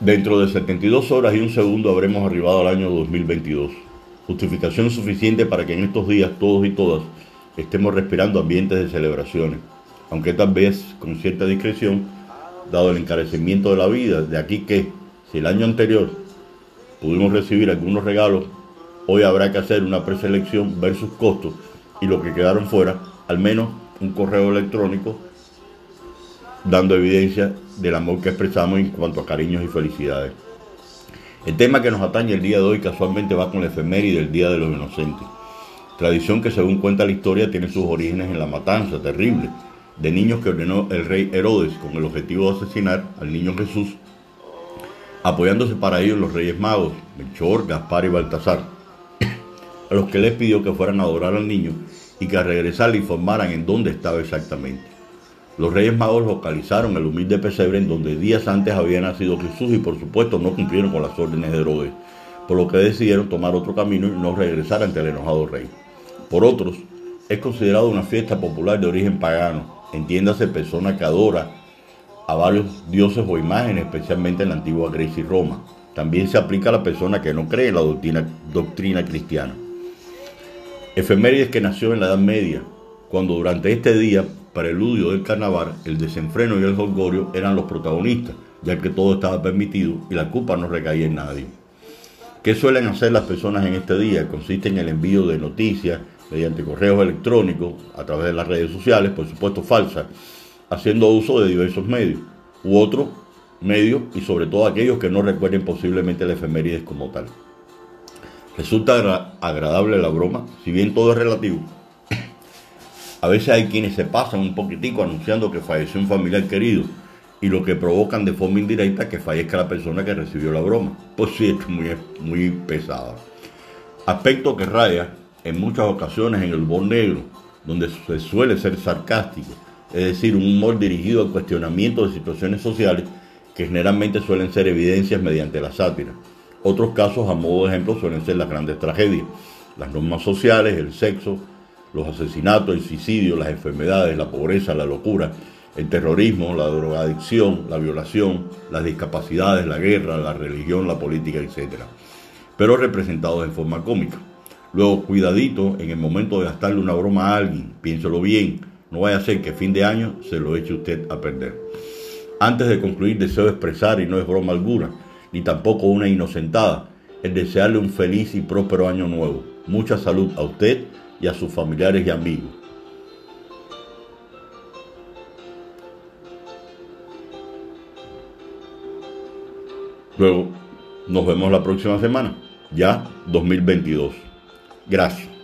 Dentro de 72 horas y un segundo habremos arribado al año 2022. Justificación suficiente para que en estos días todos y todas estemos respirando ambientes de celebraciones, aunque tal vez con cierta discreción, dado el encarecimiento de la vida, de aquí que, si el año anterior pudimos recibir algunos regalos, hoy habrá que hacer una preselección versus costos y lo que quedaron fuera, al menos un correo electrónico dando evidencia del amor que expresamos en cuanto a cariños y felicidades. El tema que nos atañe el día de hoy casualmente va con la efeméride del Día de los Inocentes. Tradición que según cuenta la historia tiene sus orígenes en la matanza terrible de niños que ordenó el rey Herodes con el objetivo de asesinar al niño Jesús, apoyándose para ello los reyes magos, Melchor, Gaspar y Baltasar, a los que les pidió que fueran a adorar al niño y que al regresar le informaran en dónde estaba exactamente. Los Reyes Magos localizaron el humilde pesebre en donde días antes había nacido Jesús y por supuesto no cumplieron con las órdenes de Herodes, por lo que decidieron tomar otro camino y no regresar ante el enojado rey. Por otros, es considerado una fiesta popular de origen pagano, entiéndase persona que adora a varios dioses o imágenes, especialmente en la antigua Grecia y Roma. También se aplica a la persona que no cree en la doctrina, doctrina cristiana. Efemérides que nació en la Edad Media, cuando durante este día preludio del carnaval, el desenfreno y el jolgorio eran los protagonistas, ya que todo estaba permitido y la culpa no recaía en nadie. ¿Qué suelen hacer las personas en este día? Consiste en el envío de noticias mediante correos electrónicos, a través de las redes sociales, por supuesto falsas, haciendo uso de diversos medios, u otros medios y sobre todo aquellos que no recuerden posiblemente la efemérides como tal. Resulta agradable la broma, si bien todo es relativo, a veces hay quienes se pasan un poquitico anunciando que falleció un familiar querido y lo que provocan de forma indirecta que fallezca la persona que recibió la broma. Pues sí, es muy, muy pesado. Aspecto que raya en muchas ocasiones en el humor negro, donde se suele ser sarcástico, es decir, un humor dirigido al cuestionamiento de situaciones sociales que generalmente suelen ser evidencias mediante la sátira. Otros casos, a modo de ejemplo, suelen ser las grandes tragedias, las normas sociales, el sexo, los asesinatos, el suicidio, las enfermedades, la pobreza, la locura, el terrorismo, la drogadicción, la violación, las discapacidades, la guerra, la religión, la política, etc. Pero representados en forma cómica. Luego, cuidadito en el momento de gastarle una broma a alguien, piénselo bien, no vaya a ser que fin de año se lo eche usted a perder. Antes de concluir, deseo expresar, y no es broma alguna, ni tampoco una inocentada, el desearle un feliz y próspero año nuevo. Mucha salud a usted y a sus familiares y amigos. Luego, nos vemos la próxima semana, ya 2022. Gracias.